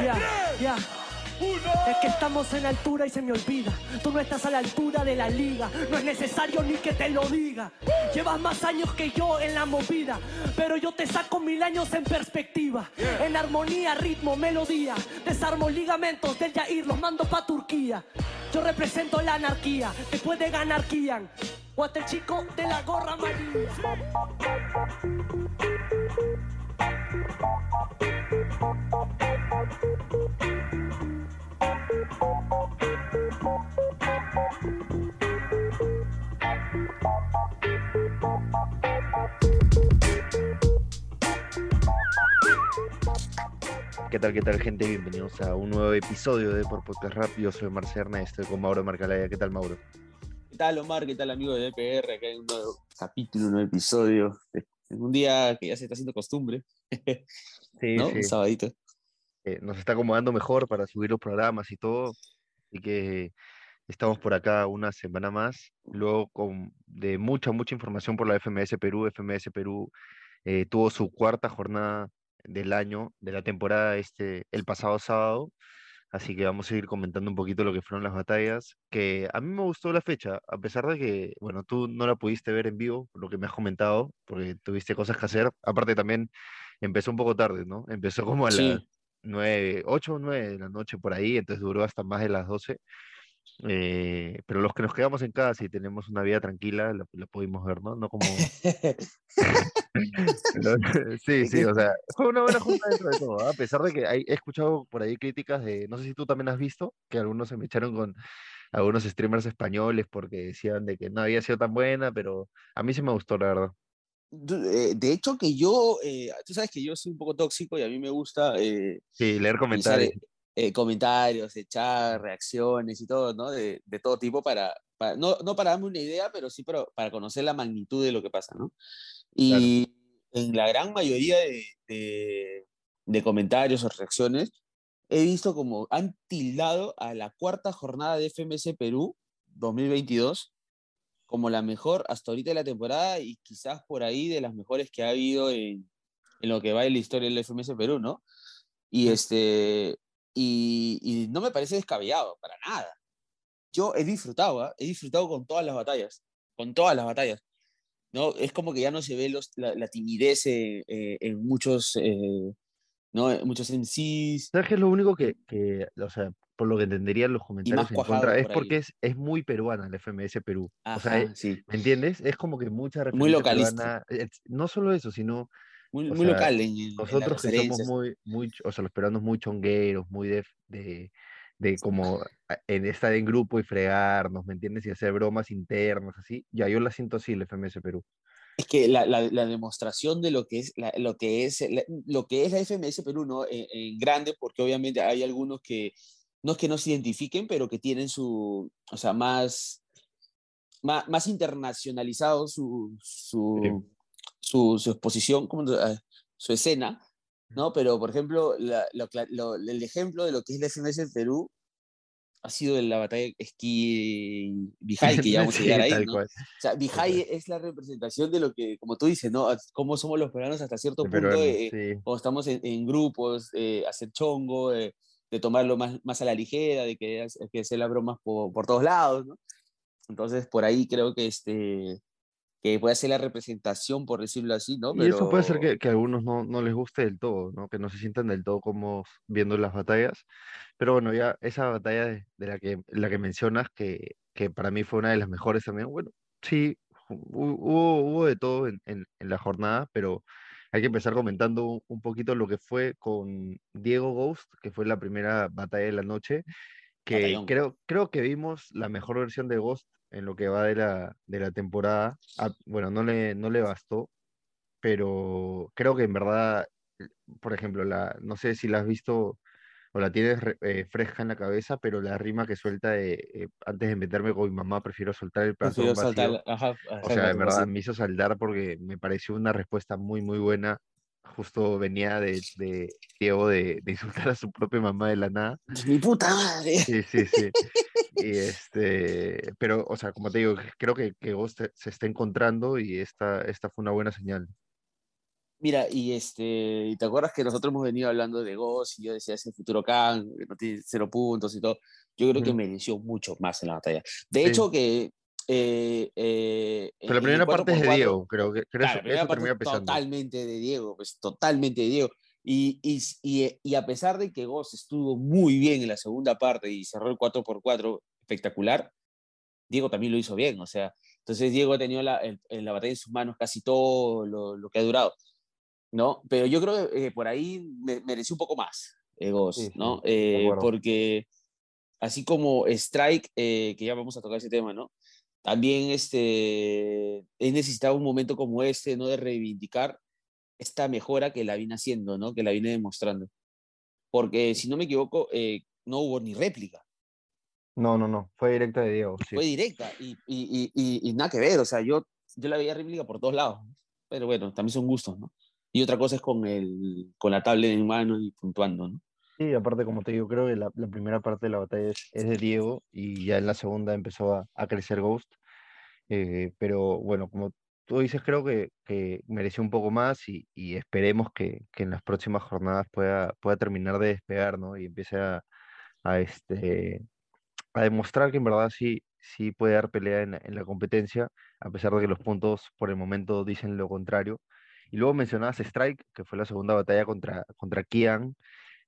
Ya, ya. Es que estamos en altura y se me olvida. Tú no estás a la altura de la liga. No es necesario ni que te lo diga. Llevas más años que yo en la movida. Pero yo te saco mil años en perspectiva. En armonía, ritmo, melodía. Desarmo ligamentos del Yair, los mando pa' Turquía. Yo represento la anarquía. Te puede ganar Kian. O hasta el chico de la gorra amarilla. ¿Qué tal, qué tal, gente? Bienvenidos a un nuevo episodio de Por Podcast Rap. Yo soy Marcerna, estoy con Mauro Marcalaya. ¿Qué tal, Mauro? ¿Qué tal, Omar? ¿Qué tal, amigo de DPR? Acá hay un nuevo capítulo, un nuevo episodio. En un día que ya se está haciendo costumbre. Sí, ¿no? sí. Un sabadito. Eh, nos está acomodando mejor para subir los programas y todo. Así que estamos por acá una semana más. Luego con de mucha, mucha información por la FMS Perú. FMS Perú eh, tuvo su cuarta jornada del año, de la temporada este, el pasado sábado. Así que vamos a ir comentando un poquito lo que fueron las batallas. Que a mí me gustó la fecha, a pesar de que, bueno, tú no la pudiste ver en vivo, por lo que me has comentado, porque tuviste cosas que hacer. Aparte también empezó un poco tarde, ¿no? Empezó como a las Sí. 9, 8 o 9 de la noche por ahí, entonces duró hasta más de las 12. Eh, pero los que nos quedamos en casa y tenemos una vida tranquila, la, la pudimos ver, ¿no? No como... Sí, sí, o sea, fue una buena junta dentro de todo, ¿ah? A pesar de que hay- he escuchado por ahí críticas de, no sé si tú también has visto, que algunos se me echaron con algunos streamers españoles porque decían de que no había sido tan buena, pero a mí sí me gustó, la verdad. Eh, De hecho, que yo, eh, tú sabes que yo soy un poco tóxico y a mí me gusta eh, Sí, leer comentarios. eh, eh, comentarios, echar reacciones y todo, ¿no? De, de todo tipo para, para- no, no para darme una idea, pero sí para, para conocer la magnitud de lo que pasa, ¿no? Y en la gran mayoría de, de- de comentarios o reacciones, he visto como han tildado a la cuarta jornada de FMS Perú 2022 como la mejor hasta ahorita de la temporada y quizás por ahí de las mejores que ha habido en, en lo que va en la historia del FMS Perú, ¿no? Y, este, y, y no me parece descabellado, para nada. Yo he disfrutado, ¿ah? he disfrutado con todas las batallas, con todas las batallas. ¿no? Es como que ya no se ve los, la, la timidez eh, eh, en muchos, eh, ¿no? En muchos MCs. ¿Sabes qué es lo único que, que, o sea, por lo que entenderían los comentarios en contra, es por porque es, es muy peruana la FMS Perú. O sea, eh, Ajá, sí. ¿me entiendes? Es como que mucha Muy referencia localista. peruana. eh, No solo eso, sino Muy, muy sea, local en, en- nosotros que somos muy, muy, o sea, los peruanos muy chongueros, muy de, de, de como en estar en grupo y fregarnos, ¿me entiendes? Y hacer bromas internas, así. Ya, yo la siento así, la FMS Perú. Es que la, la, la demostración de lo que es la, lo que es lo que es la FMS Perú, ¿no? En, en grande, porque obviamente hay algunos que no es que no se identifiquen, pero que tienen su, o sea, más, más, más internacionalizado su, su, su, su exposición, como, su escena, ¿no? Pero, por ejemplo, lo, lo, el ejemplo de lo que es la FMS en Perú ha sido la batalla esquí Vijay, que ya vamos a llegar ahí, ¿no? O sea, Vijay es la representación de lo que, como tú dices, ¿no? Cómo somos los peruanos hasta cierto punto, eh, sí. cuando estamos en, en grupos, eh, hacer chongo, eh, de tomarlo más, más a la ligera, de que, que hacer las bromas por, por todos lados, ¿no? Entonces, por ahí creo que este que puede ser la representación, por decirlo así, ¿no? Y eso puede ser Pero- que, que a algunos no, no les guste del todo, ¿no? Que no se sientan del todo cómodos viendo las batallas. Pero bueno, ya esa batalla de, de la que, la que mencionas, que, que para mí fue una de las mejores también, bueno, sí, hu- hubo, hubo de todo en, en, en la jornada, pero hay que empezar comentando un, un poquito lo que fue con Diego Ghost, que fue la primera batalla de la noche, que Batallón. creo, creo que vimos la mejor versión de Ghost en lo que va de la, de la temporada. Ah, bueno, no le, no le bastó, pero creo que en verdad, por ejemplo, la, no sé si la has visto o la tienes eh, fresca en la cabeza, pero la rima que suelta de eh, antes de meterme con mi mamá, prefiero soltar el corazón vacío. saltar, ajá, O sea, en verdad me hizo saldar porque me pareció una respuesta muy, muy buena. Justo venía de, de Diego de, de insultar a su propia mamá de la nada. Mi puta madre. Sí, sí, sí. Y este, pero, o sea, como te digo, creo que, que Ghost se se está encontrando y esta, esta fue una buena señal. Mira, y este, ¿te acuerdas que nosotros hemos venido hablando de Ghost y yo decía ese futuro Khan, que no tiene cero puntos y todo? Yo creo que mereció mucho más en la batalla. De hecho, que. Eh, eh, Pero la primera parte es de Diego, creo que creo claro, eso, termina pesando. Totalmente de Diego, pues totalmente de Diego. Y, y, y, a pesar de que Ghost estuvo muy bien en la segunda parte y cerró el 4x4 espectacular, Diego también lo hizo bien. O sea, entonces Diego ha tenido la, en la batalla en sus manos casi todo lo, lo que ha durado. ¿no? Pero yo creo que eh, por ahí me, mereció un poco más Ghost, ¿no? Eh, porque así como Strike, eh, que ya vamos a tocar ese tema, ¿no? También este, he necesitado un momento como este, ¿no? De reivindicar esta mejora que la vine haciendo, ¿no? Que la vine demostrando. Porque si no me equivoco, no hubo ni réplica. No, no, no, fue directa de Diego. Fue directa y, y, y, y, nada que ver, o sea, yo, yo la veía réplica por todos lados. Pero bueno, también son gustos, ¿no? y otra cosa es con, el, con la tablet en mano y puntuando, ¿no? Sí, aparte, como te digo, creo que la, la primera parte de la batalla es, es, de Diego y ya en la segunda empezó a, a crecer Ghost. Eh, pero bueno, como tú dices, creo que, que mereció un poco más y, y esperemos que, que, en las próximas jornadas pueda, pueda terminar de despegar, ¿no? Y empiece a, a, este, a demostrar que en verdad sí, sí puede dar pelea en, en la competencia, a pesar de que los puntos por el momento dicen lo contrario. Y luego mencionabas Strike, que fue la segunda batalla contra, contra Kian,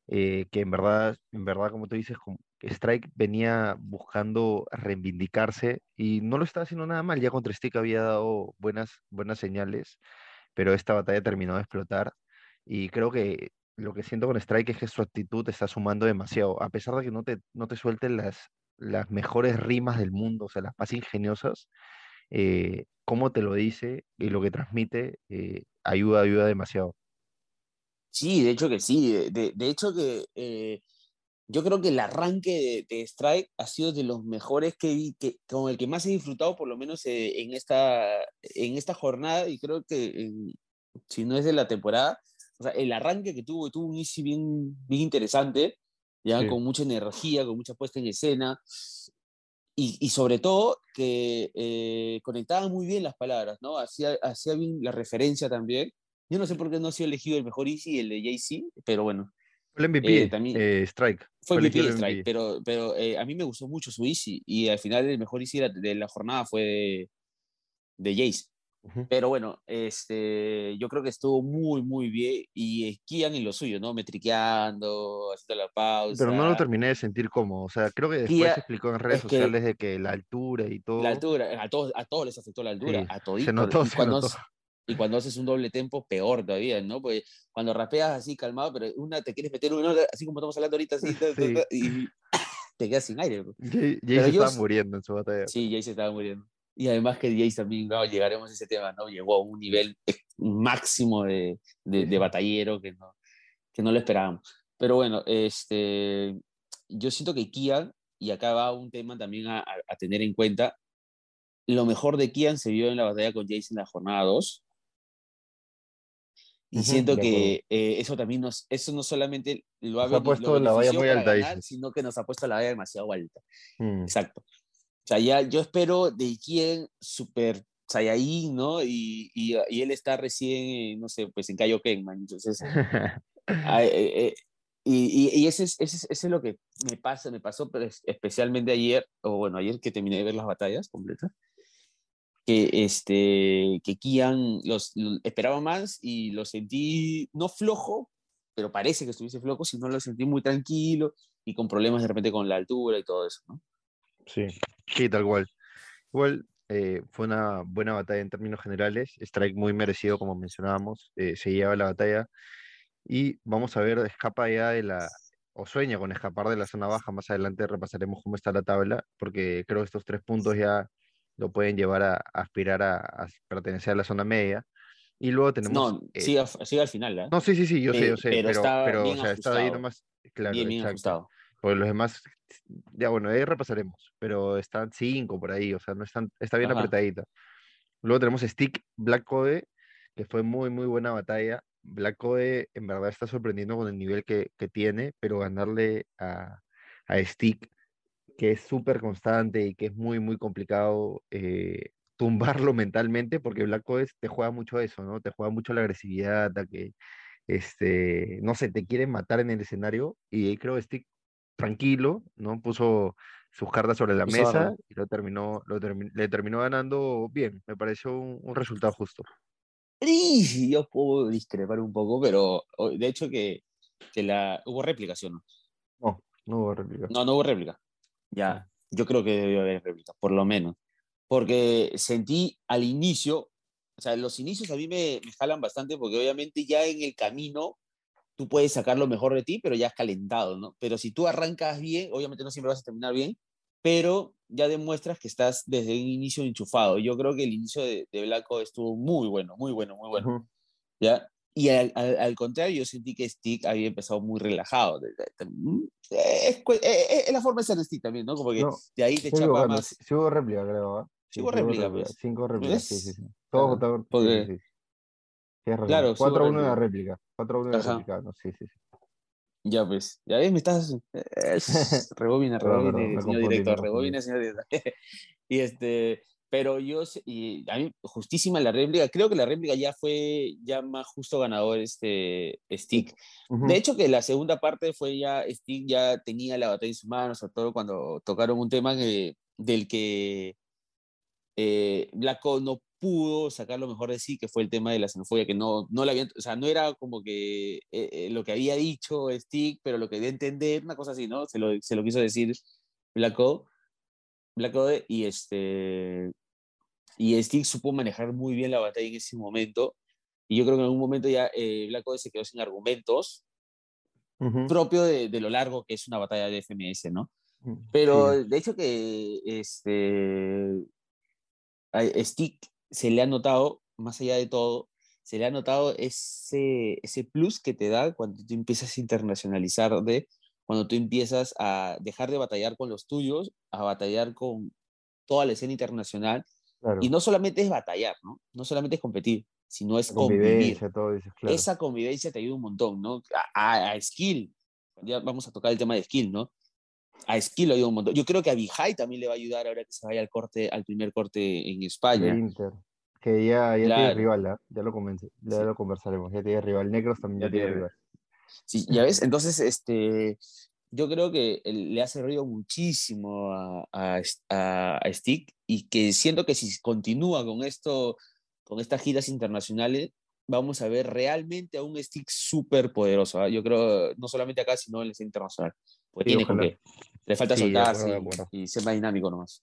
eh, que en verdad, en verdad, como tú dices, Strike venía buscando reivindicarse y no lo estaba haciendo nada mal. Ya contra Stick había dado buenas, buenas señales, pero esta batalla terminó de explotar. Y creo que lo que siento con Strike es que su actitud está sumando demasiado. A pesar de que no te, no te suelten las, las mejores rimas del mundo, o sea, las más ingeniosas, eh, cómo te lo dice y lo que transmite eh, ayuda, ayuda demasiado. Sí, de hecho que sí. De, hecho que eh, yo creo que el arranque de, Strike ha sido de los mejores que que, con el que más he disfrutado, por lo menos eh, en, esta, en esta jornada, y creo que si no es de la temporada, el arranque que tuvo, tuvo un easy bien, bien interesante, ya con mucha energía, con mucha puesta en escena, y, y, sobre todo que eh, conectaba muy bien las palabras, ¿no? Hacía, hacía bien la referencia también. Yo no sé por qué no ha sido elegido el mejor Easy, el de Jay-Z, pero bueno. Fue el MVP, eh, también, eh, Strike. Fue el MVP, Strike, pero, pero eh, a mí me gustó mucho su Easy y al final el mejor Easy de la jornada fue de, de Jace. Pero bueno, este, yo creo que estuvo muy, muy bien y esquían en lo suyo, ¿no? Metriqueando, haciendo la pausa. Pero no lo terminé de sentir como, o sea, creo que después se explicó en redes sociales de que la altura y todo. La altura, a todos, a todos les afectó la altura, a todos. Se notó, y, cuando, y cuando haces un doble tempo, peor todavía, ¿no? Porque cuando rapeas así calmado, pero una te quieres meter una, así como estamos hablando ahorita, así, y te quedas sin aire. Jay, se estaba muriendo en su batalla. Sí, Jay se estaba muriendo. Y además que Jace también, no, llegaremos a ese tema, ¿no? Llegó a un nivel máximo de, de, batallero que no, que no lo esperábamos. Pero bueno, este, yo siento que Kian, y acá va un tema también a, a, tener en cuenta, lo mejor de Kian se vio en la batalla con Jace en la jornada 2. Y siento que eh, eso también nos, eso no solamente lo ha, puesto la valla muy alta, sino que nos ha puesto la valla demasiado alta. Mm. Exacto. Sea, ya yo espero de quién super Saiyajin, ¿no? Y, y, y, él está recién, no sé, pues en Kaioken, man. Entonces, eh, eh, y, y, ese, es, ese, es, lo que me pasa, me pasó pero especialmente ayer, o bueno, ayer que terminé de ver las batallas completas, que, este, que Kian los, esperaba más y lo sentí no flojo, pero parece que estuviese flojo, sino lo sentí muy tranquilo y con problemas de repente con la altura y todo eso, ¿no? Sí, sí, tal cual. Igual eh, fue una buena batalla en términos generales. Strike muy merecido, como mencionábamos. Eh, se lleva la batalla. Y vamos a ver, escapa ya de la. O sueña con escapar de la zona baja. Más adelante repasaremos cómo está la tabla, porque creo que estos tres puntos ya lo pueden llevar a, aspirar a, pertenecer a la zona media. Y luego tenemos. No, eh, sigue, al final. ¿eh? No, sí, sí, sí, yo sé, yo sé. Pero, está, pero o sea, está ahí nomás. Claro, bien, bien ajustado. Porque los demás, ya bueno, ahí repasaremos, pero están cinco por ahí, o sea, no están, está bien apretadita. Luego tenemos Stick Black Code, que fue muy, muy buena batalla. Black Code en verdad está sorprendiendo con el nivel que, que tiene, pero ganarle a, a Stick, que es súper constante y que es muy, muy complicado, eh, tumbarlo mentalmente, porque Black Ops te juega mucho eso, ¿no? Te juega mucho la agresividad, a que, este, no sé, te quieren matar en el escenario, y ahí creo que Stick tranquilo, ¿no? Puso sus cartas sobre la mesa y lo terminó, lo le terminó ganando bien. Me pareció un, resultado justo. Sí, yo puedo discrepar un poco, pero de hecho que, que la hubo réplica, ¿sí o no? No, no hubo réplica. No, no hubo réplica. Ya, yo creo que debió haber réplica, por lo menos. Porque sentí al inicio, o sea, los inicios a mí me, me jalan bastante porque obviamente ya en el camino tú puedes sacar lo mejor de ti, pero ya has calentado, ¿no? Pero si tú arrancas bien, obviamente no siempre vas a terminar bien, pero ya demuestras que estás desde un inicio enchufado. Yo creo que el inicio de, de Blacko estuvo muy bueno, muy bueno, muy bueno. ¿Ya? Y al, al, contrario, yo sentí que Stick había empezado muy relajado. Mm, es, es, la forma de ser Stick también, ¿no? Como que de ahí te chapa más. Sí, hubo réplica, creo. ¿eh? Sí, hubo réplica, pues. Cinco réplicas, sí, sí, sí. Todos votaron. Claro, 4-1 de réplica. 4-1 de réplica, no, sí, sí, sí. Ya pues, ya ves, me estás. rebobina, rebobina, señor director, rebobina, señor director. y este, pero yo, y a mí, justísima la réplica, creo que la réplica ya fue ya más justo ganador este Stick. De hecho, que la segunda parte fue ya, Stick ya tenía la batalla en sus manos, sobre todo cuando tocaron un tema que, del que eh, Black no pudo sacar lo mejor de sí, que fue el tema de la xenofobia, que no, no la había, o sea, no era como que eh, eh, lo que había dicho Stick, pero lo que debía entender, una cosa así, ¿no? Se lo, se lo quiso decir Black Black y este, y Stick supo manejar muy bien la batalla en ese momento, y yo creo que en algún momento ya eh, Black se quedó sin argumentos, propio de, de, lo largo que es una batalla de FMS, ¿no? Pero de hecho que este, Stick se le ha notado, más allá de todo, se le ha notado ese, ese plus que te da cuando tú empiezas a internacionalizar, de, cuando tú empiezas a dejar de batallar con los tuyos, a batallar con toda la escena internacional. Y no solamente es batallar, ¿no? No solamente es competir, sino es convivir. Todo Esa convivencia te ayuda un montón, ¿no? A, a, skill. Ya vamos a tocar el tema de skill, ¿no? A skill le ayuda un montón. Yo creo que a Vijay también le va a ayudar ahora que se vaya al corte, al primer corte en España. Que ya, ya tiene rival, ¿eh? ya, lo ya lo conversaremos, ya tiene rival. Negros también ya, tiene rival. Sí, ya ves, entonces este, yo creo que le ha servido muchísimo a, a, a, Stick y que siento que si continúa con esto, con estas giras internacionales, vamos a ver realmente a un Stick súper poderoso. ¿ah? Yo creo, no solamente acá, sino en escena internacional. Pues tiene que, le falta soltarse y, y, ser más dinámico nomás.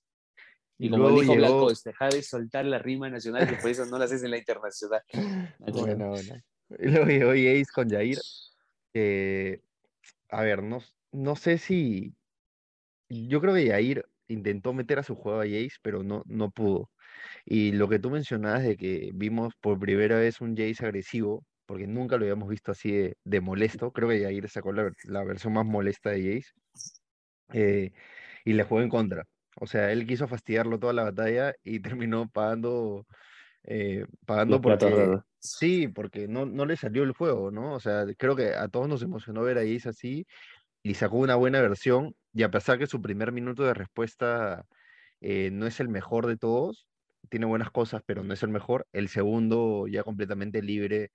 Y como dijo Blanco, deja de soltar la rima nacional, que por eso no la haces en la internacional. bueno, bueno. Y luego llegó Ace con Jair. a ver, no, no sé si. Yo creo que Jair intentó meter a su juego a Jace, pero no, no pudo. Y lo que tú mencionabas de que vimos por primera vez un Jace agresivo, porque nunca lo habíamos visto así de, molesto, creo que Jair sacó la, la, versión más molesta de Jace, eh, y le jugó en contra. O sea, él quiso fastidiarlo toda la batalla y terminó pagando, eh, pagando porque... Sí, porque no, no le salió el juego, ¿no? O sea, creo que a todos nos emocionó ver a Ace así y sacó una buena versión y a pesar que su primer minuto de respuesta eh, no es el mejor de todos, tiene buenas cosas, pero no es el mejor, el segundo ya completamente libre,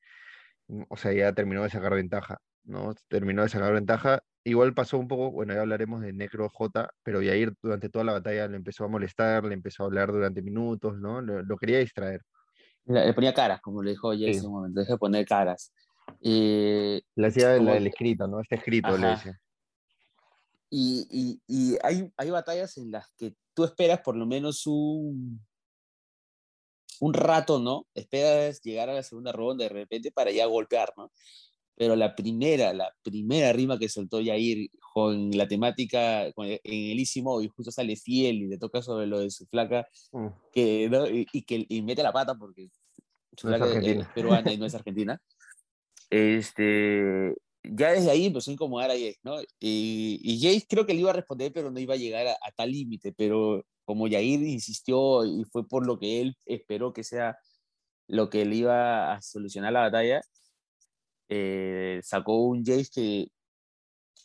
o sea, ya terminó de sacar ventaja, ¿no? Terminó de sacar ventaja Igual pasó un poco, bueno, ya hablaremos de Necro J, pero Yair durante toda la batalla le empezó a molestar, le empezó a hablar durante minutos, ¿no? Lo, quería distraer. Le, ponía caras, como le dijo ayer en un momento, deja de poner caras. le hacía el escrito, ¿no? Este escrito le decía. Y, y, y hay, hay batallas en las que tú esperas por lo menos un, un rato, ¿no? Esperas llegar a la segunda ronda de repente para ya golpear, ¿no? Pero la primera, la primera rima que soltó Yair con la temática en el y justo sale fiel y le toca sobre lo de su flaca, mm. que, y, que y mete la pata porque su flaca es, peruana y no es argentina. Este, ya desde ahí empezó a incomodar a Jace, ¿no? Y, y Jace creo que le iba a responder, pero no iba a llegar a, a tal límite, pero como Yair insistió y fue por lo que él esperó que sea lo que le iba a solucionar la batalla, eh, sacó un Jace que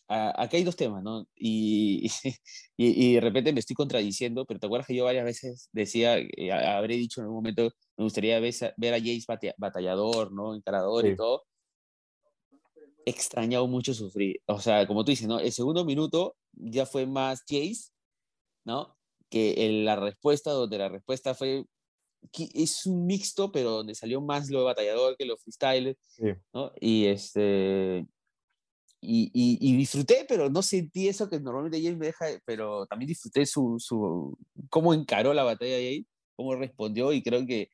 acá hay dos temas, ¿no? Y, y, de repente me estoy contradiciendo, pero te acuerdas que yo varias veces decía, eh, habré dicho en algún momento, me gustaría ver, ver a Jace batallador, ¿no? Encarador y todo. He extrañado mucho sufrir. O sea, como tú dices, ¿no? El segundo minuto ya fue más Jace, ¿no? Que la respuesta, donde la respuesta fue es un mixto, pero donde salió más lo de batallador que lo freestyle, ¿no? Y este y, y, disfruté, pero no sentí eso que normalmente James me deja, pero también disfruté su, su cómo encaró la batalla de ahí, cómo respondió y creo que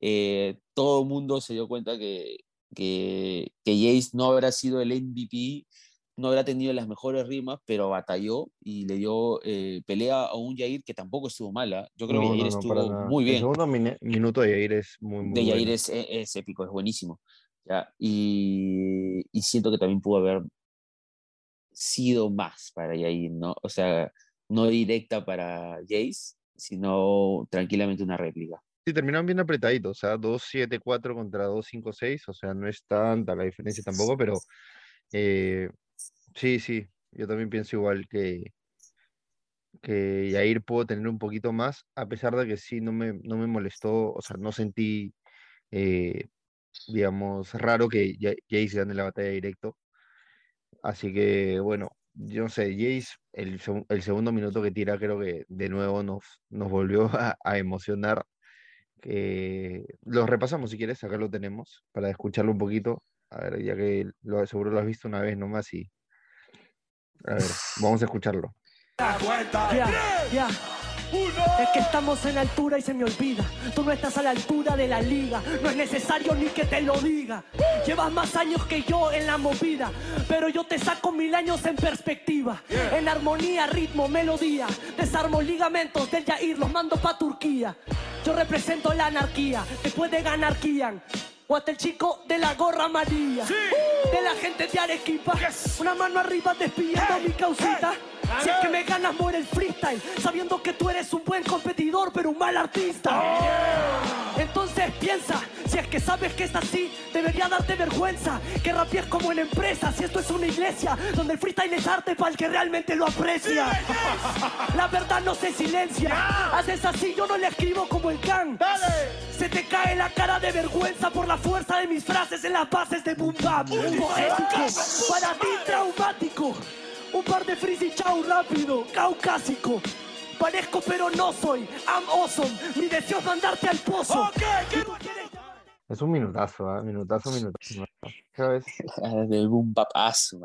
eh, todo el mundo se dio cuenta que, que, que Jace no habrá sido el MVP, no habrá tenido las mejores rimas, pero batalló y le dio eh, pelea a un Jair que tampoco estuvo mala. Yo creo que Jair estuvo muy bien. El segundo minuto de Jair es muy, muy De Jair es, es, épico, es buenísimo. ¿ya? Y, y, siento que también pudo haber sido más para Yair, ¿no? O sea, no directa para Jace, sino tranquilamente una réplica. Sí, terminaron bien apretaditos, o sea, 2-7-4 contra 2-5-6, o sea, no es tanta la diferencia tampoco, pero eh, sí, sí, yo también pienso igual que, que Yair pudo tener un poquito más, a pesar de que sí, no me, no me molestó, o sea, no sentí, eh, digamos, raro que Jace gane la batalla directo, Así que bueno, yo no sé, Jace, el, el segundo minuto que tira creo que de nuevo nos, nos volvió a, emocionar. que los repasamos si quieres, acá lo tenemos, para escucharlo un poquito. A ver, ya que lo, seguro lo has visto una vez nomás y... A ver, vamos a escucharlo. Es que estamos en altura y se me olvida. Tú no estás a la altura de la liga. No es necesario ni que te lo diga. Llevas más años que yo en la movida. Pero yo te saco mil años en perspectiva. En armonía, ritmo, melodía. Desarmo ligamentos del Yair, los mando pa' Turquía. Yo represento la anarquía. Te puede ganar Kian. O hasta el chico de la gorra amarilla. De la gente de Arequipa. Una mano arriba despidiendo mi causita. Si es que me ganas, muere el freestyle. Sabiendo que tú eres un buen competidor, pero un mal artista. Entonces piensa, si es que sabes que es así, debería darte vergüenza. Que rapies como en empresa, si esto es una iglesia, donde el freestyle es arte para el que realmente lo aprecia. La verdad no se silencia. Haces así, yo no le escribo como el can. Se te cae la cara de vergüenza por la fuerza de mis frases en las bases de boom bap. para ti traumático. Un par de frizzy chau rápido, caucásico. Parezco pero no soy, I'm awesome. Mi deseo es mandarte al pozo. Es un minutazo, ¿eh? minutazo, minutazo. ¿Sabes? De un papazo,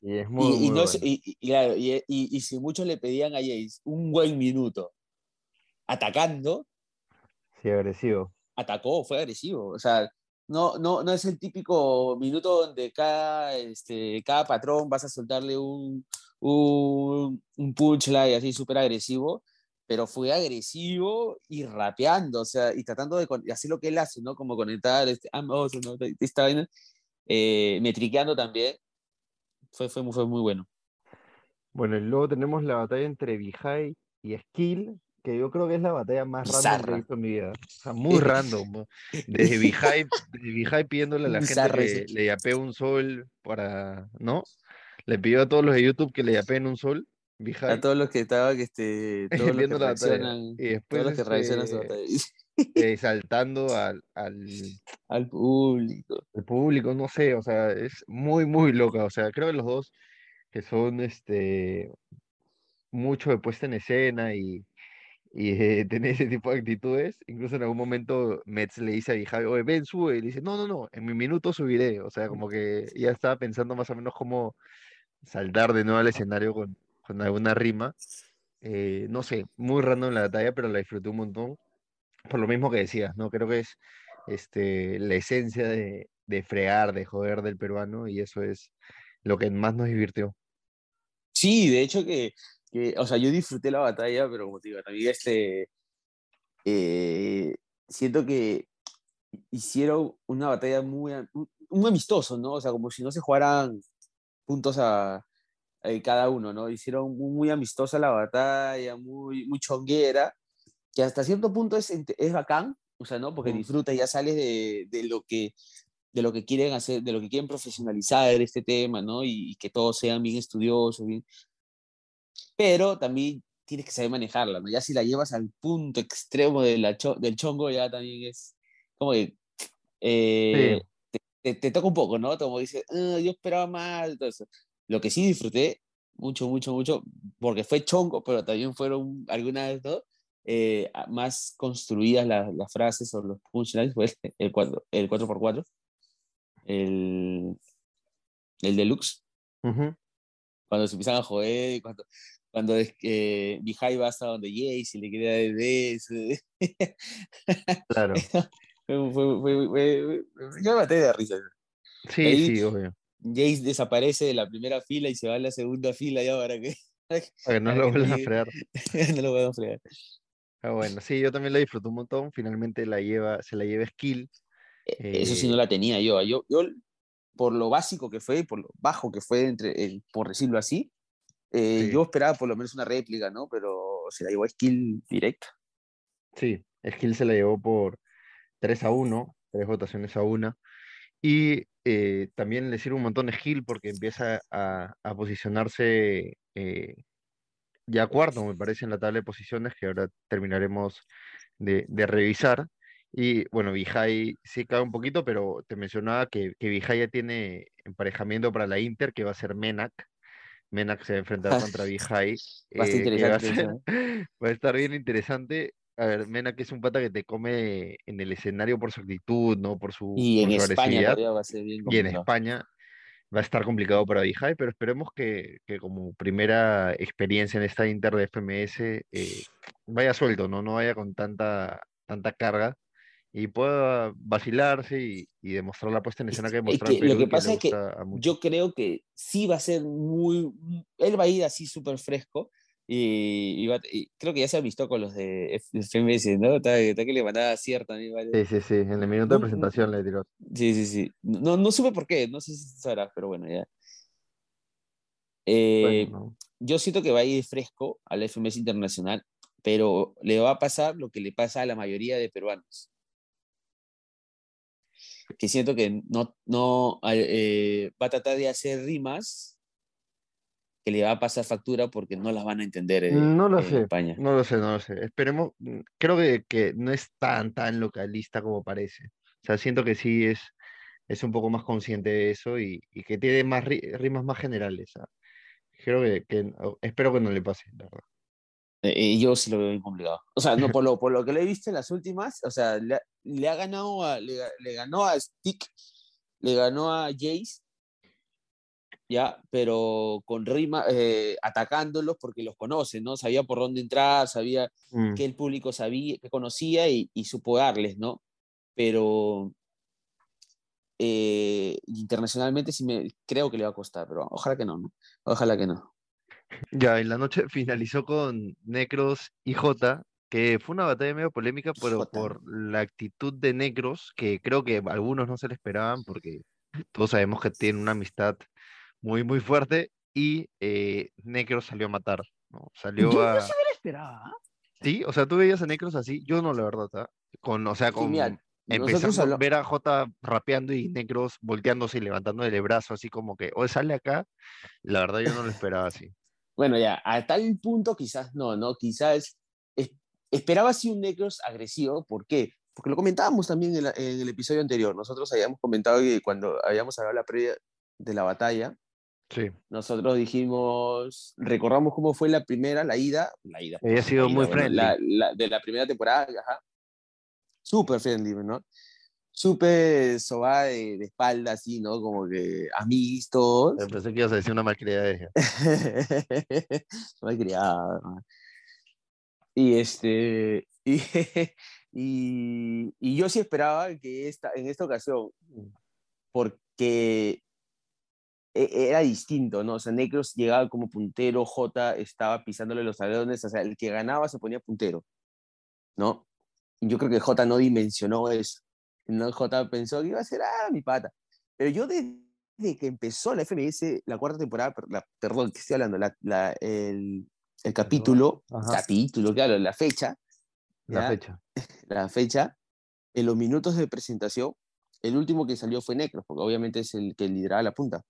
Y es muy, y, muy y, claro, y, si muchos le pedían a Jace un buen minuto atacando. Sí, agresivo. Atacó, fue agresivo. O sea, no, no, no es el típico minuto donde cada, este, cada patrón vas a soltarle un, un, un punchline así súper agresivo, pero fue agresivo y rapeando, o sea, y tratando de hacer lo que él hace, ¿no? Como conectar, este, ¿no? esta vaina, eh, metriqueando también, fue, fue, fue muy bueno. Bueno, y luego tenemos la batalla entre Vijay y Skill, que yo creo que es la batalla más random que he visto en mi vida. O sea, muy random. Desde Vijay, pidiéndole a la gente que le yapee un sol para, ¿no? Le pidió a todos los de YouTube que le yapeen un sol. A todos los que estaban, este, todos los que y después, todos los que reaccionan su batalla. Eh, saltando al, al, al público. El público, no sé, o sea, es muy, muy loca. O sea, creo que los dos que son este mucho de puesta en escena y, y eh, tener ese tipo de actitudes. Incluso en algún momento Metz le dice a Vijay, oye, ven, sube. Y le dice, no, no, no, en mi minuto subiré. O sea, como que ya estaba pensando más o menos cómo saltar de nuevo al escenario con, con alguna rima. Eh, no sé, muy random la batalla, pero la disfruté un montón. Por lo mismo que decías, ¿no? Creo que es este, la esencia de, de fregar, de joder del peruano, y eso es lo que más nos divirtió. Sí, de hecho que o sea, yo disfruté la batalla, pero como te digo, también este, eh, siento que hicieron una batalla muy, muy amistoso, ¿no? O sea, como si no se jugaran puntos a, cada uno, ¿no? Hicieron muy, amistosa la batalla, muy, muy chonguera, que hasta cierto punto es, es bacán, o sea, ¿no? Porque disfrutas, ya sales de, de, lo que de lo que quieren hacer, de lo que quieren profesionalizar este tema, ¿no? Y, que todos sean bien estudiosos, bien. Pero también tienes que saber manejarla, ¿no? Ya si la llevas al punto extremo de la del chongo, ya también es como que eh, te, toca un poco, ¿no? Como dices, ah, yo esperaba más, todo eso. Lo que sí disfruté mucho, mucho, mucho, porque fue chongo, pero también fueron algunas de eh, más construidas las frases o los punchlines, fue el, 4, el 4x4, el, el deluxe. Cuando se empiezan a joder, cuando, cuando es que Vijay va hasta donde Jace y le quería de eso. Claro. fue, fue, fue, yo me maté de risa. Sí, sí, obvio. Jace desaparece de la primera fila y se va a la segunda fila ya para que, para que no lo vuelvan a fregar. no lo vuelvan a fregar. Ah, bueno, sí, yo también la disfruto un montón. Finalmente la lleva, se la lleva Skill. E, eso sí no eh, la tenía yo. Yo, yo por lo básico que fue, por lo bajo que fue, entre, por decirlo así, eh, yo esperaba por lo menos una réplica, ¿no? Pero se la llevó a Skill directo. Sí, Skill se la llevó por 3 a 1, tres votaciones a una. Y eh, también le sirve un montón de Skill porque empieza a, posicionarse eh, ya cuarto, me parece, en la tabla de posiciones que ahora terminaremos de, revisar. Y bueno, Vijay sí cae un poquito, pero te mencionaba que, que Vijay ya tiene emparejamiento para la Inter, que va a ser Menac. Menac se va a enfrentar contra Vijay. Eh, va, a estar bien interesante. A ver, Menac es un pata que te come en el escenario por su actitud, ¿no? Por su, y en España va a ser bien Y en España va a estar complicado para Vijay, pero esperemos que, que, como primera experiencia en esta Inter de FMS eh, vaya suelto, ¿no? No vaya con tanta, tanta carga y pueda vacilarse y, y demostrar la puesta en escena que demostró Lo que pasa es que yo creo que sí va a ser muy. Él va a ir así súper fresco. Y, creo que ya se ha visto con los de FMS, ¿no? Está, que le mandaba cierta. Sí, sí, sí. En el minuto de presentación le tiró. Sí, sí, sí. No, no supe por qué. No sé si sabrás, pero bueno, ya. Eh, yo siento que va a ir fresco al FMS internacional, pero le va a pasar lo que le pasa a la mayoría de peruanos que siento que no, no eh, va a tratar de hacer rimas que le va a pasar factura porque no las van a entender en, no lo sé, España. No lo sé, no lo sé. Esperemos, mm, creo que, que, no es tan, tan localista como parece. O sea, siento que sí es, es un poco más consciente de eso y, y que tiene más rimas más generales. Creo que, que, espero que no le pase, la verdad. Eh, yo sí lo veo bien complicado. O sea, no, por, lo, por lo que le he visto en las últimas, o sea, le, le ha ganado a, le, le, ganó a Stick, le ganó a Jace, ya, pero con rima, eh, atacándolos porque los conoce, ¿no? Sabía por dónde entrar, sabía mm. que el público sabía, que conocía y, y supo darles, ¿no? Pero eh, internacionalmente sí me creo que le va a costar, pero ojalá que no, ¿no? Ojalá que no. Ya, en la noche finalizó con Necros y J, que fue una batalla medio polémica, pero por la actitud de Necros, que creo que algunos no se le esperaban, porque todos sabemos que tienen una amistad muy, muy fuerte, y eh, Necros salió a matar, ¿no? Salió yo a... no se me esperaba. Sí, o sea, tú veías a Necros así, yo no, la verdad, ¿ah? Con, o sea, con... Empezando a ver a J rapeando y Necros volteándose y levantando el brazo, así como que, o sale acá. La verdad, yo no lo esperaba así. Bueno, ya, a tal punto quizás no, ¿no? Quizás esperaba así un Necros agresivo. ¿Por qué? Porque lo comentábamos también en, el episodio anterior. Nosotros habíamos comentado que cuando habíamos hablado la previa de la batalla, sí. nosotros dijimos, recordamos cómo fue la primera, la ida, la ida. Había sido muy friendly. de la primera temporada, ajá. Súper friendly, ¿no? súper sobada de, de, espalda, así, ¿no? Como que amigos todos. Pensé que ibas a decir una malcriada de ella. malcriada. Y este, y, y, y, yo sí esperaba que esta, en esta ocasión, porque e, era distinto, ¿no? O sea, Necros llegaba como puntero, J estaba pisándole los talones, o sea, el que ganaba se ponía puntero, ¿no? Yo creo que J no dimensionó eso. No, J pensó que iba a ser, ah, mi pata. Pero yo desde que empezó la FMS, la cuarta temporada, la, perdón, que estoy hablando, la, la, el, el, capítulo, capítulo, claro, la fecha. La fecha. La fecha, en los minutos de presentación, el último que salió fue Necros, porque obviamente es el que lideraba la punta,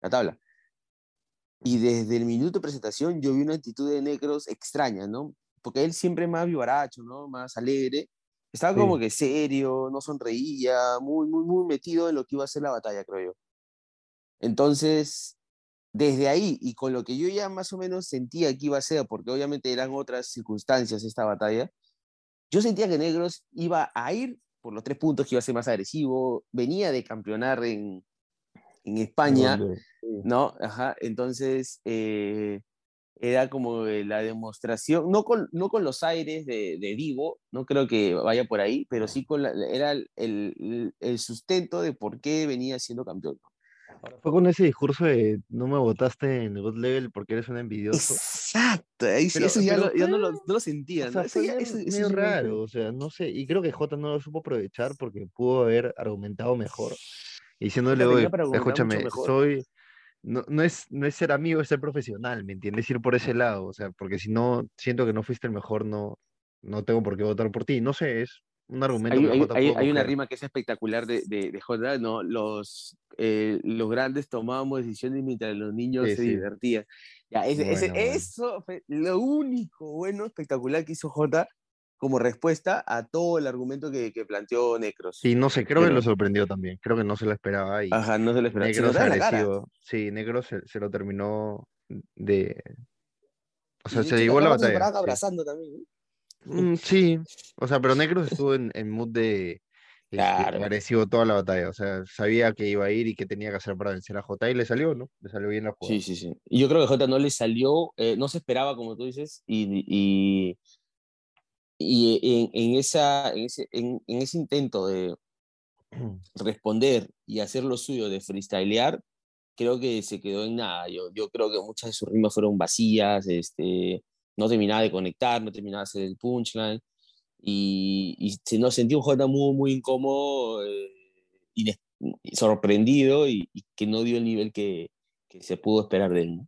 la tabla. Y desde el minuto de presentación yo vi una actitud de Necros extraña, ¿no? Porque él siempre más vivaracho, ¿no? Más alegre. Estaba como que serio, no sonreía, muy, muy, muy metido en lo que iba a ser la batalla, creo yo. Entonces, desde ahí y con lo que yo ya más o menos sentía que iba a ser, porque obviamente eran otras circunstancias esta batalla, yo sentía que Negros iba a ir por los tres puntos, que iba a ser más agresivo, venía de campeonar en, en España, ¿no? Ajá, entonces eh, era como la demostración, no con, no con los aires de, de Divo, no creo que vaya por ahí, pero sí con era el, el, sustento de por qué venía siendo campeón. Fue con ese discurso de no me votaste en God Level porque eres un envidioso. Exacto, eso ya, no, lo, no, lo, sentía. ¿no? eso, es medio raro, o sea, no sé, y creo que J no lo supo aprovechar porque pudo haber argumentado mejor. Diciéndole, oye, escúchame, soy, no, no, es, no es ser amigo, es ser profesional, ¿me entiendes? Ir por ese lado, o sea, porque si no, siento que no fuiste el mejor, no, no tengo por qué votar por ti. No sé, es, un argumento. Hay, hay, una rima que es espectacular de, de, de J, ¿no? Los, eh, los grandes tomábamos decisiones mientras los niños se divertían. Ya, ese, ese, Eso fue lo único bueno, espectacular que hizo J como respuesta a todo el argumento que, que planteó Necros. Sí, no sé, creo que lo sorprendió también. Creo que no se lo esperaba. Y Ajá, no se lo esperaba. Negros agresivo. Sí, Negros se, se, lo terminó de. O sea, se llevó la batalla. abrazando también. Mm, sí, o sea, pero Negros estuvo en, en mood de este, agresivo toda la batalla. O sea, sabía que iba a ir y qué tenía que hacer para vencer a J y le salió, ¿no? Le salió bien la jugada. Sí, sí, sí. Y yo creo que J no le salió, eh, no se esperaba, como tú dices, y, y, y en, en, esa, en, ese, en, en ese intento de responder y hacer lo suyo de freestylear, creo que se quedó en nada. Yo, yo creo que muchas de sus rimas fueron vacías, este, no terminaba de conectar, no terminaba de hacer el punchline. Y, y se nos sentía un J muy, muy incómodo, eh, sorprendido y, que no dio el nivel que, que se pudo esperar de él.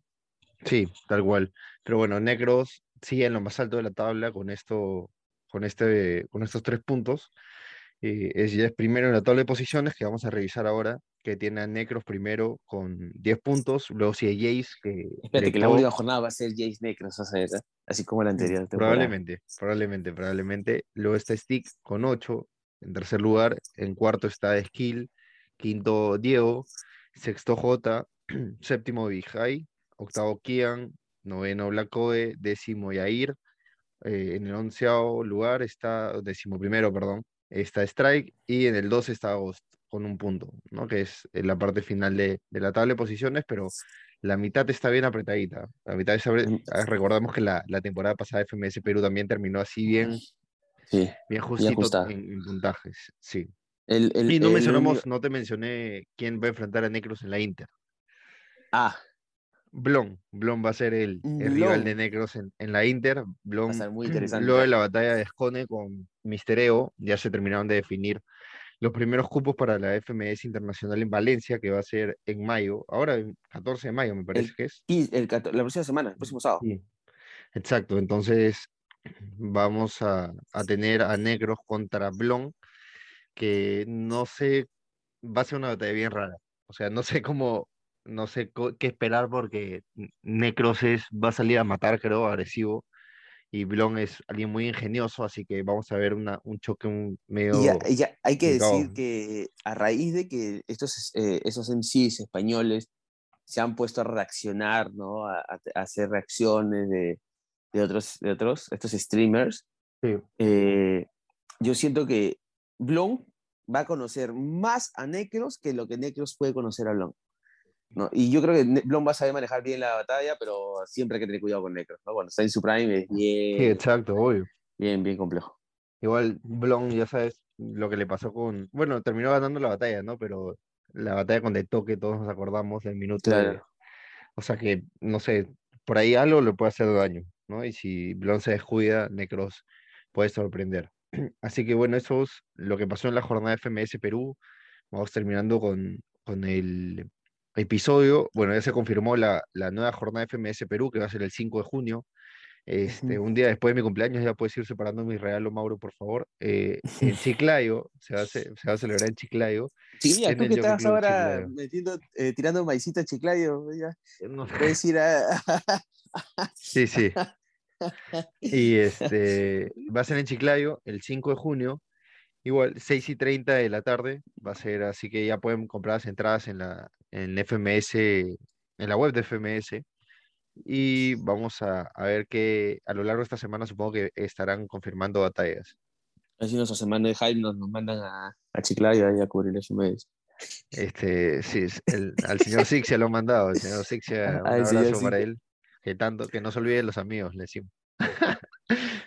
Sí, tal cual. Pero bueno, Negros sigue en lo más alto de la tabla con, esto, con, este, con estos tres puntos. Eh, es, ya es primero en la tabla de posiciones que vamos a revisar ahora que tiene a Necros primero con 10 puntos, luego sigue Jace que... Espérate, que la última jornada va a ser Jace Necros, sea, así como la anterior. Probablemente, probablemente, probablemente. Luego está Stick con 8, en tercer lugar, en cuarto está Skill, quinto Diego, sexto J, séptimo Vijay, octavo Kian, noveno Blacoe, décimo Yair, eh, en el onceavo lugar está, décimo primero, perdón, está Strike, y en el 12 está Ghost con un punto, ¿no? que es eh, la parte final de, de, la tabla de posiciones, pero la mitad está bien apretadita. La mitad está, mm. ah, recordamos que la, la, temporada pasada FMS Perú también terminó así bien, sí, bien justito en, en, puntajes. Sí. El, el, y no mencionamos, no te mencioné quién va a enfrentar a Necros en la Inter. Ah. Blon, Blon va a ser el, el rival de Necros en, en, la Inter. Blon, va a ser muy interesante. Luego de la batalla de Escone con Mistereo, ya se terminaron de definir los primeros cupos para la FMS Internacional en Valencia, que va a ser en mayo, ahora el 14 de mayo me parece que es. Y el, la próxima semana, el próximo sábado. Sí. Exacto, entonces vamos a, a, tener a Negros contra Blon, que no sé, va a ser una batalla bien rara. O sea, no sé cómo, no sé qué esperar porque Necros es, va a salir a matar, creo, agresivo y Blon es alguien muy ingenioso, así que vamos a ver una, un choque un medio... Y hay que decir que a raíz de que estos, eh, esos MCs españoles se han puesto a reaccionar, ¿no? A, a, hacer reacciones de, de, otros, de otros, estos streamers, sí. eh, yo siento que Blon va a conocer más a Necros que lo que Necros puede conocer a Blon. ¿No? Y yo creo que Blom va a saber manejar bien la batalla, pero siempre hay que tener cuidado con Necros, ¿no? Cuando está en su prime es bien... Sí, exacto, obvio. Bien, bien complejo. Igual Blom, ya sabes lo que le pasó con... Bueno, terminó ganando la batalla, ¿no? Pero la batalla con De Toque, todos nos acordamos del minuto claro. de... O sea que, no sé, por ahí algo le puede hacer daño, ¿no? Y si Blon se descuida, Necros puede sorprender. Así que bueno, eso es lo que pasó en la jornada de FMS Perú. Vamos terminando con, con el episodio, bueno, ya se confirmó la, la, nueva jornada FMS Perú, que va a ser el 5 de junio Este, un día después de mi cumpleaños ya puedes ir separando mi regalo, Mauro, por favor. Eh, en Chiclayo, se va, a, se va a celebrar en Chiclayo. Sí, mira, tú que estás ahora metiendo, eh, tirando maicito a Chiclayo, ya No, puedes ir a... Sí, sí. Y este va a ser en Chiclayo el 5 de junio, igual 6 y 30 de la tarde, va a ser así que ya pueden comprar las entradas en la en FMS, en la web de FMS. Y vamos a, a ver que a lo largo de esta semana supongo que estarán confirmando batallas. Así nuestra semana de hype nos, nos mandan a, a Chiclayo ahí a cubrir FMS. Este, sí, el- al señor Sixia lo han mandado, el señor Sixia, un Al señor abrazo para Sixia. él, que tanto, que no se olvide de los amigos, le decimos.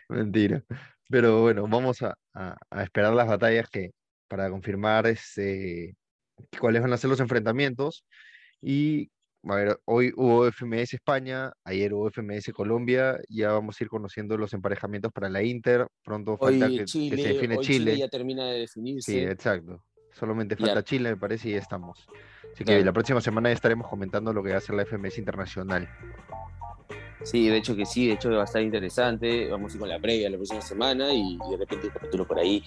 Mentira. Pero bueno, vamos a, a- a esperar las batallas que, para confirmar este, cuáles van a ser los enfrentamientos. Y a ver, hoy hubo FMS España, ayer hubo FMS Colombia, ya vamos a ir conociendo los emparejamientos para la Inter, pronto falta Hoy que, que Chile, se define hoy Chile. Chile ya termina de Sí, definirse. exacto. Solamente Ya. falta Chile, me parece, y ya estamos. Así que Claro. la próxima semana ya estaremos comentando lo que va a ser la FMS Internacional. Sí, de hecho que sí, de hecho va a estar interesante. Vamos a ir con la previa la próxima semana y, y de repente un capítulo por ahí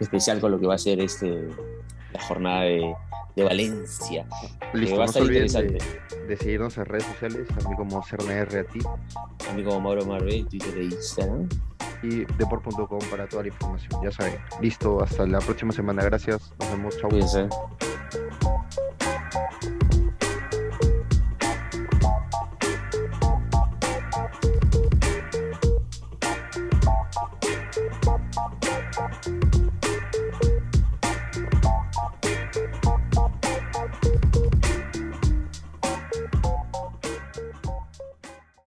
especial con lo que va a ser este la jornada de, de Valencia. Listo, va a no se olviden de, de seguirnos en redes sociales, también como CERNR a ti A mí como Mauro Marvel, Twitter e Instagram. y deport.com para toda la información. Ya saben. Listo, hasta la próxima semana. Gracias. Nos vemos. Chau. Cuídense.